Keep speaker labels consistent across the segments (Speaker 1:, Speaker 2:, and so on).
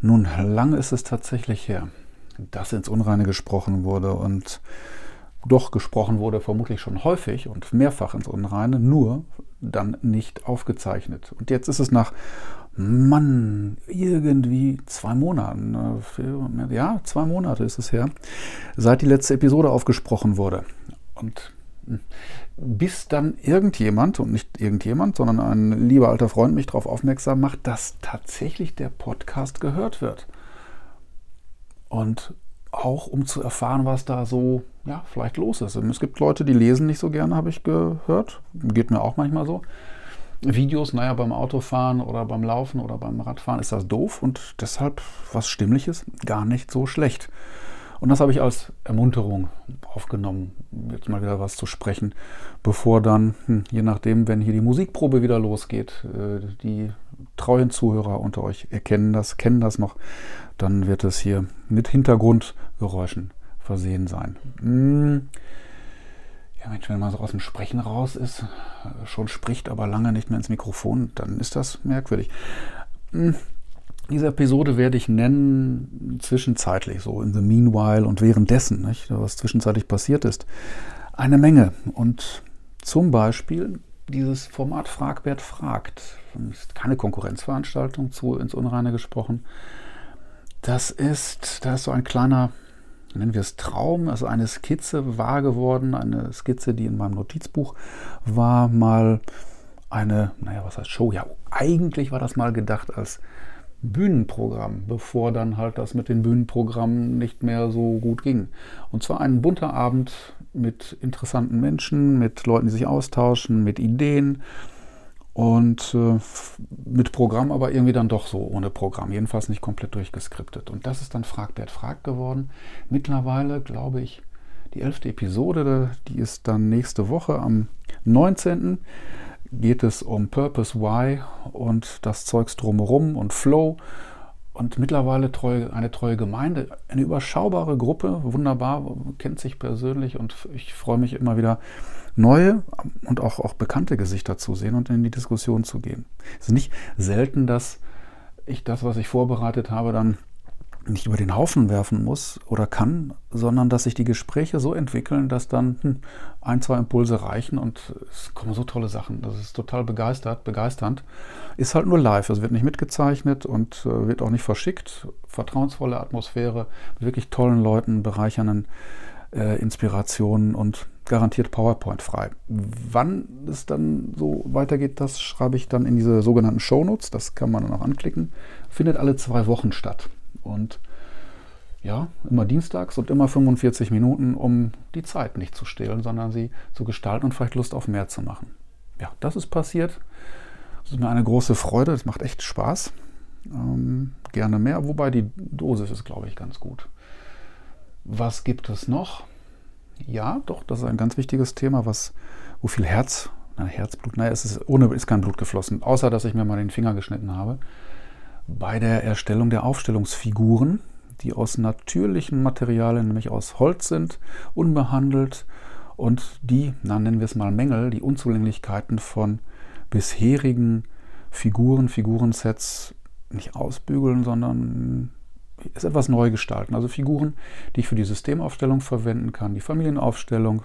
Speaker 1: Nun, lange ist es tatsächlich her, dass ins Unreine gesprochen wurde und doch gesprochen wurde vermutlich schon häufig und mehrfach ins Unreine, nur dann nicht aufgezeichnet. Und jetzt ist es nach, Mann, irgendwie zwei Monaten, äh, ja, zwei Monate ist es her, seit die letzte Episode aufgesprochen wurde. Und bis dann irgendjemand, und nicht irgendjemand, sondern ein lieber alter Freund mich darauf aufmerksam macht, dass tatsächlich der Podcast gehört wird. Und auch um zu erfahren, was da so, ja, vielleicht los ist. Es gibt Leute, die lesen nicht so gerne, habe ich gehört. Geht mir auch manchmal so. Videos, naja, beim Autofahren oder beim Laufen oder beim Radfahren ist das doof und deshalb was Stimmliches gar nicht so schlecht. Und das habe ich als Ermunterung aufgenommen, jetzt mal wieder was zu sprechen, bevor dann, hm, je nachdem, wenn hier die Musikprobe wieder losgeht, äh, die treuen Zuhörer unter euch erkennen das, kennen das noch, dann wird es hier mit Hintergrundgeräuschen versehen sein. Hm. Ja, Mensch, wenn man so aus dem Sprechen raus ist, äh, schon spricht, aber lange nicht mehr ins Mikrofon, dann ist das merkwürdig. Diese Episode werde ich nennen zwischenzeitlich, so in the meanwhile und währenddessen, nicht, was zwischenzeitlich passiert ist. Eine Menge. Und zum Beispiel dieses Format Fragbert fragt. Ist keine Konkurrenzveranstaltung zu ins Unreine gesprochen. Das ist, da ist so ein kleiner, nennen wir es Traum, also eine Skizze wahr geworden, eine Skizze, die in meinem Notizbuch war, mal eine, naja, was heißt Show? Ja, eigentlich war das mal gedacht als Bühnenprogramm, bevor dann halt das mit den Bühnenprogrammen nicht mehr so gut ging. Und zwar ein bunter Abend mit interessanten Menschen, mit Leuten, die sich austauschen, mit Ideen und äh, mit Programm, aber irgendwie dann doch so ohne Programm, jedenfalls nicht komplett durchgeskriptet. Und das ist dann Fragbert Frag geworden. Mittlerweile, glaube ich, die elfte Episode, die ist dann nächste Woche am 19 geht es um Purpose Why und das Zeugs drumherum und Flow und mittlerweile treue, eine treue Gemeinde, eine überschaubare Gruppe, wunderbar, kennt sich persönlich und ich freue mich immer wieder neue und auch, auch bekannte Gesichter zu sehen und in die Diskussion zu gehen. Es ist nicht selten, dass ich das, was ich vorbereitet habe, dann nicht über den Haufen werfen muss oder kann, sondern dass sich die Gespräche so entwickeln, dass dann hm, ein, zwei Impulse reichen und es kommen so tolle Sachen. Das ist total begeistert, begeisternd. Ist halt nur live, es wird nicht mitgezeichnet und äh, wird auch nicht verschickt. Vertrauensvolle Atmosphäre mit wirklich tollen Leuten, bereichernden äh, Inspirationen und garantiert PowerPoint frei. Wann es dann so weitergeht, das schreibe ich dann in diese sogenannten Shownotes. Das kann man dann auch anklicken. Findet alle zwei Wochen statt. Und ja, immer dienstags und immer 45 Minuten, um die Zeit nicht zu stehlen, sondern sie zu gestalten und vielleicht Lust auf mehr zu machen. Ja, das ist passiert. Das ist mir eine große Freude. Das macht echt Spaß. Ähm, gerne mehr, wobei die Dosis ist, glaube ich, ganz gut. Was gibt es noch? Ja, doch, das ist ein ganz wichtiges Thema, was, wo viel Herz, na, Herzblut, naja, es ist, ohne, ist kein Blut geflossen, außer dass ich mir mal den Finger geschnitten habe bei der Erstellung der Aufstellungsfiguren, die aus natürlichen Materialien, nämlich aus Holz sind, unbehandelt und die, na, nennen wir es mal Mängel, die Unzulänglichkeiten von bisherigen Figuren, Figurensets nicht ausbügeln, sondern es etwas neu gestalten. Also Figuren, die ich für die Systemaufstellung verwenden kann, die Familienaufstellung,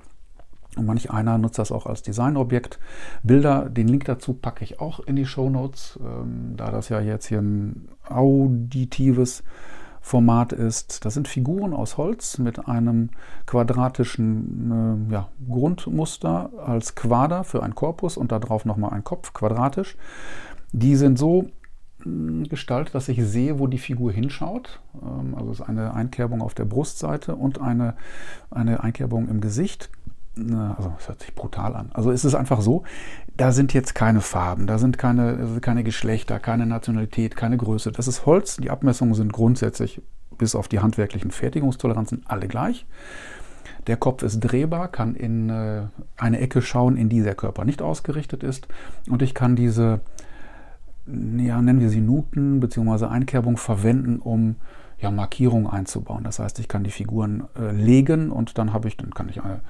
Speaker 1: und manch einer nutzt das auch als Designobjekt. Bilder, den Link dazu packe ich auch in die Show Notes, ähm, da das ja jetzt hier ein auditives Format ist. Das sind Figuren aus Holz mit einem quadratischen äh, ja, Grundmuster als Quader für ein Korpus und darauf nochmal ein Kopf, quadratisch. Die sind so hm, gestaltet, dass ich sehe, wo die Figur hinschaut. Ähm, also es ist eine Einkerbung auf der Brustseite und eine, eine Einkerbung im Gesicht also es hört sich brutal an. Also es ist einfach so, da sind jetzt keine Farben, da sind keine, keine Geschlechter, keine Nationalität, keine Größe. Das ist Holz. Die Abmessungen sind grundsätzlich bis auf die handwerklichen Fertigungstoleranzen alle gleich. Der Kopf ist drehbar, kann in äh, eine Ecke schauen, in die der Körper nicht ausgerichtet ist. Und ich kann diese, ja, nennen wir sie Nuten bzw. Einkerbung verwenden, um ja, Markierungen einzubauen. Das heißt, ich kann die Figuren äh, legen und dann habe ich, dann kann ich eine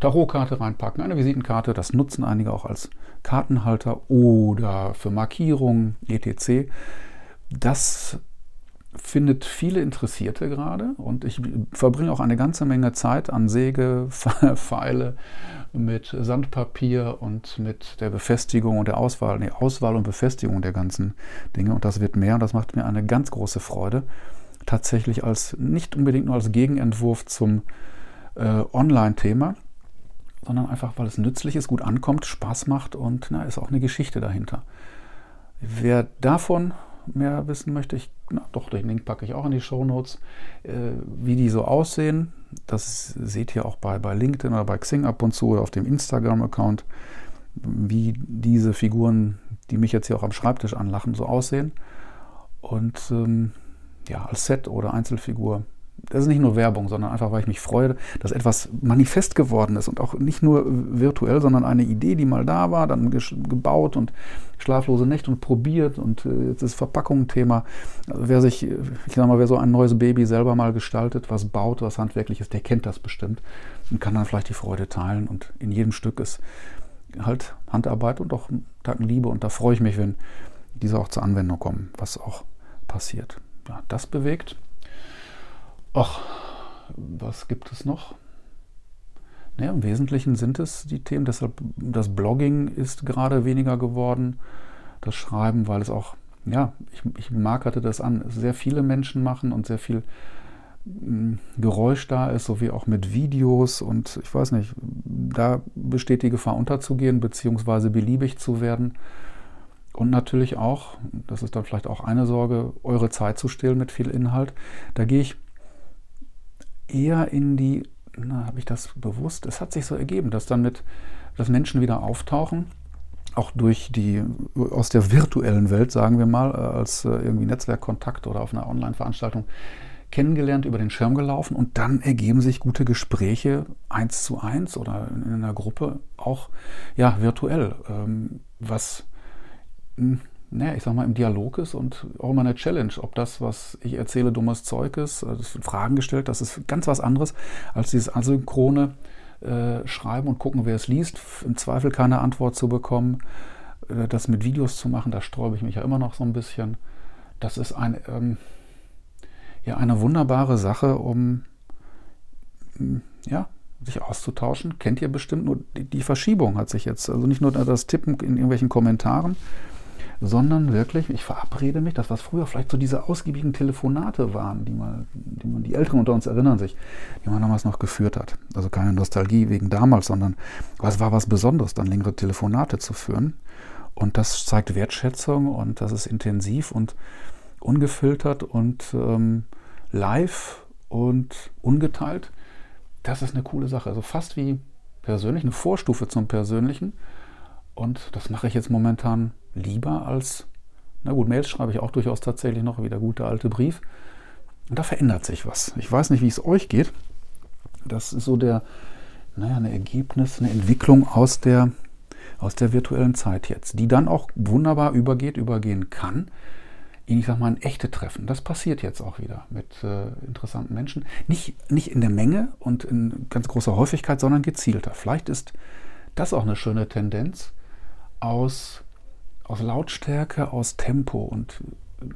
Speaker 1: Tarotkarte reinpacken, eine Visitenkarte. Das nutzen einige auch als Kartenhalter oder für Markierungen etc. Das findet viele Interessierte gerade und ich verbringe auch eine ganze Menge Zeit an Säge, Pfeile, mit Sandpapier und mit der Befestigung und der Auswahl, nee, Auswahl und Befestigung der ganzen Dinge. Und das wird mehr und das macht mir eine ganz große Freude. Tatsächlich als nicht unbedingt nur als Gegenentwurf zum äh, Online-Thema, sondern einfach, weil es nützlich ist, gut ankommt, Spaß macht und na, ist auch eine Geschichte dahinter. Wer davon mehr wissen möchte, ich, na, doch, den Link packe ich auch in die Show Notes, äh, wie die so aussehen. Das seht ihr auch bei, bei LinkedIn oder bei Xing ab und zu oder auf dem Instagram-Account, wie diese Figuren, die mich jetzt hier auch am Schreibtisch anlachen, so aussehen. Und ähm, ja, als Set oder Einzelfigur das ist nicht nur Werbung, sondern einfach, weil ich mich freue, dass etwas manifest geworden ist und auch nicht nur virtuell, sondern eine Idee, die mal da war, dann gebaut und schlaflose Nächte und probiert und äh, jetzt ist Verpackung ein Thema. Also wer sich, ich sag mal, wer so ein neues Baby selber mal gestaltet, was baut, was handwerklich ist, der kennt das bestimmt und kann dann vielleicht die Freude teilen und in jedem Stück ist halt Handarbeit und auch Tacken Liebe und da freue ich mich, wenn diese auch zur Anwendung kommen, was auch passiert. Ja, das bewegt Ach, was gibt es noch? Naja, Im Wesentlichen sind es die Themen, deshalb das Blogging ist gerade weniger geworden, das Schreiben, weil es auch, ja, ich, ich markerte das an, sehr viele Menschen machen und sehr viel hm, Geräusch da ist, sowie auch mit Videos und ich weiß nicht, da besteht die Gefahr unterzugehen, beziehungsweise beliebig zu werden. Und natürlich auch, das ist dann vielleicht auch eine Sorge, eure Zeit zu stehlen mit viel Inhalt. Da gehe ich eher in die, na, habe ich das bewusst? Es hat sich so ergeben, dass dann mit, dass Menschen wieder auftauchen, auch durch die, aus der virtuellen Welt, sagen wir mal, äh, als äh, irgendwie Netzwerkkontakt oder auf einer Online-Veranstaltung kennengelernt, über den Schirm gelaufen und dann ergeben sich gute Gespräche eins zu eins oder in einer Gruppe auch ja virtuell, ähm, was naja, ich sag mal, im Dialog ist und auch immer eine Challenge, ob das, was ich erzähle, dummes Zeug ist, also Fragen gestellt, das ist ganz was anderes als dieses asynchrone äh, Schreiben und gucken, wer es liest, im Zweifel keine Antwort zu bekommen. Äh, das mit Videos zu machen, da sträube ich mich ja immer noch so ein bisschen. Das ist ein, ähm, ja, eine wunderbare Sache, um ja, sich auszutauschen. Kennt ihr bestimmt nur die, die Verschiebung hat sich jetzt, also nicht nur das Tippen in irgendwelchen Kommentaren, sondern wirklich, ich verabrede mich, das was früher vielleicht so diese ausgiebigen Telefonate waren, die man, die man, die Älteren unter uns erinnern sich, die man damals noch geführt hat. Also keine Nostalgie wegen damals, sondern was war was Besonderes, dann längere Telefonate zu führen. Und das zeigt Wertschätzung und das ist intensiv und ungefiltert und ähm, live und ungeteilt. Das ist eine coole Sache. Also fast wie persönlich, eine Vorstufe zum Persönlichen. Und das mache ich jetzt momentan lieber als, na gut, Mails schreibe ich auch durchaus tatsächlich noch, wie der gute alte Brief. Und da verändert sich was. Ich weiß nicht, wie es euch geht. Das ist so der, naja, ein Ergebnis, eine Entwicklung aus der, aus der virtuellen Zeit jetzt, die dann auch wunderbar übergeht, übergehen kann ich sag mal, ein echte Treffen. Das passiert jetzt auch wieder mit äh, interessanten Menschen. Nicht, nicht in der Menge und in ganz großer Häufigkeit, sondern gezielter. Vielleicht ist das auch eine schöne Tendenz aus aus Lautstärke, aus Tempo und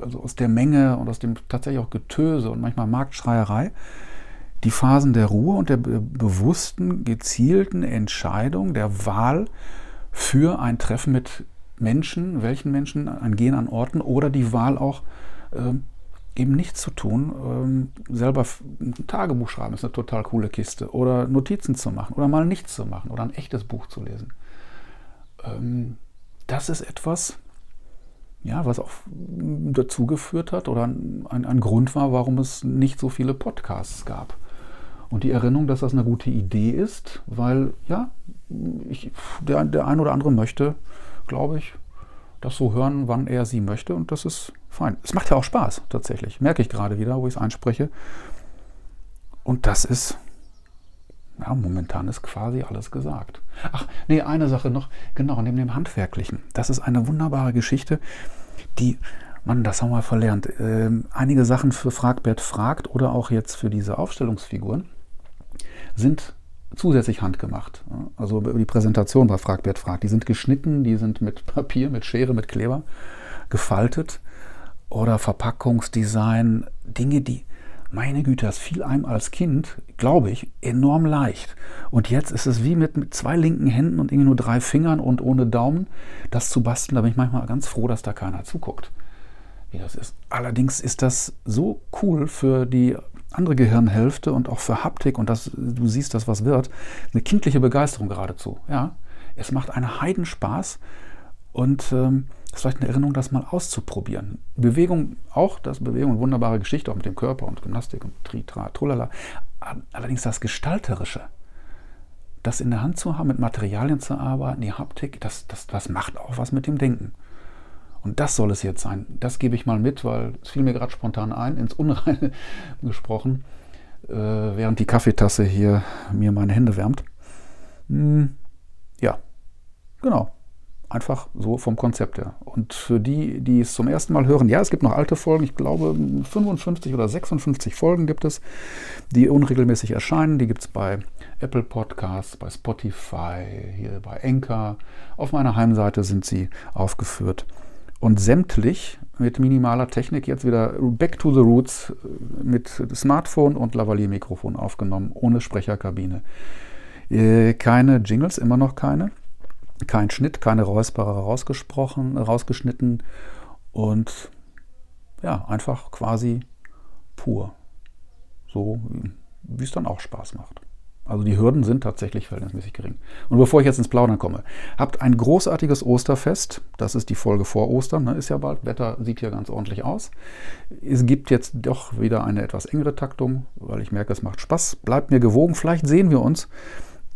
Speaker 1: also aus der Menge und aus dem tatsächlich auch Getöse und manchmal Marktschreierei die Phasen der Ruhe und der bewussten, gezielten Entscheidung, der Wahl für ein Treffen mit Menschen, welchen Menschen, ein Gehen an Orten oder die Wahl auch äh, eben nichts zu tun, ähm, selber ein Tagebuch schreiben ist eine total coole Kiste oder Notizen zu machen oder mal nichts zu machen oder ein echtes Buch zu lesen. Ähm, das ist etwas, ja, was auch dazu geführt hat oder ein, ein, Grund war, warum es nicht so viele Podcasts gab. Und die Erinnerung, dass das eine gute Idee ist, weil ja, ich, der, der ein oder andere möchte, glaube ich, das so hören, wann er sie möchte und das ist fein. Es macht ja auch Spaß, tatsächlich. Merke ich gerade wieder, wo ich es einspreche. Und das ist ja, momentan ist quasi alles gesagt. Ach, nee, eine Sache noch, genau, neben dem Handwerklichen. Das ist eine wunderbare Geschichte, die, man, das haben wir verlernt. Ähm, einige Sachen für Fragbert fragt oder auch jetzt für diese Aufstellungsfiguren sind zusätzlich handgemacht. Also die Präsentation bei Fragbert fragt. Die sind geschnitten, die sind mit Papier, mit Schere, mit Kleber gefaltet oder Verpackungsdesign, Dinge, die, meine Güte, das fiel einem als Kind, glaube ich, enorm leicht. Und jetzt ist es wie mit, mit zwei linken Händen und irgendwie nur drei Fingern und ohne Daumen, das zu basteln. Da bin ich manchmal ganz froh, dass da keiner zuguckt, wie das ist. Allerdings ist das so cool für die andere Gehirnhälfte und auch für Haptik und das, du siehst, dass was wird, eine kindliche Begeisterung geradezu. Ja, es macht einen Heidenspaß und ähm, das ist vielleicht eine Erinnerung, das mal auszuprobieren. Bewegung auch, das Bewegung, wunderbare Geschichte auch mit dem Körper und Gymnastik und Tritra, Trulala. Allerdings das Gestalterische, das in der Hand zu haben, mit Materialien zu arbeiten, die Haptik, das, das, das macht auch was mit dem Denken. Und das soll es jetzt sein. Das gebe ich mal mit, weil es fiel mir gerade spontan ein, ins Unreine gesprochen, äh, während die Kaffeetasse hier mir meine Hände wärmt. Hm, ja, genau. Einfach so vom Konzept her. Und für die, die es zum ersten Mal hören, ja, es gibt noch alte Folgen. Ich glaube, 55 oder 56 Folgen gibt es, die unregelmäßig erscheinen. Die gibt es bei Apple Podcasts, bei Spotify, hier bei Anchor. Auf meiner Heimseite sind sie aufgeführt und sämtlich mit minimaler Technik jetzt wieder back to the roots mit Smartphone und Lavalier-Mikrofon aufgenommen, ohne Sprecherkabine. Äh, keine Jingles, immer noch keine. Kein Schnitt, keine Räusperer rausgesprochen, rausgeschnitten und ja, einfach quasi pur. So wie es dann auch Spaß macht. Also die Hürden sind tatsächlich verhältnismäßig gering. Und bevor ich jetzt ins Plaudern komme, habt ein großartiges Osterfest. Das ist die Folge vor Ostern, ne? ist ja bald. Wetter sieht hier ganz ordentlich aus. Es gibt jetzt doch wieder eine etwas engere Taktung, weil ich merke, es macht Spaß. Bleibt mir gewogen. Vielleicht sehen wir uns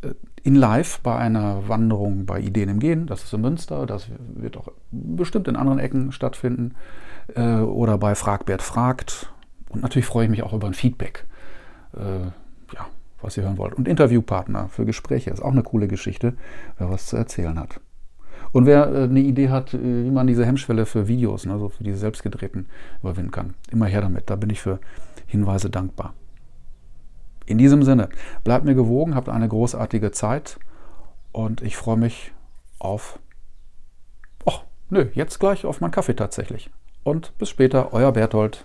Speaker 1: äh, in live bei einer Wanderung bei Ideen im Gehen. Das ist in Münster. Das wird auch bestimmt in anderen Ecken stattfinden. Äh, oder bei Fragbert fragt. Und natürlich freue ich mich auch über ein Feedback. Äh, ja, was ihr hören wollt. Und Interviewpartner für Gespräche ist auch eine coole Geschichte, wer was zu erzählen hat. Und wer äh, eine Idee hat, äh, wie man diese Hemmschwelle für Videos, also für diese selbstgedrehten, überwinden kann, immer her damit. Da bin ich für Hinweise dankbar. In diesem Sinne, bleibt mir gewogen, habt eine großartige Zeit und ich freue mich auf. Oh, nö, jetzt gleich auf meinen Kaffee tatsächlich. Und bis später, euer Berthold.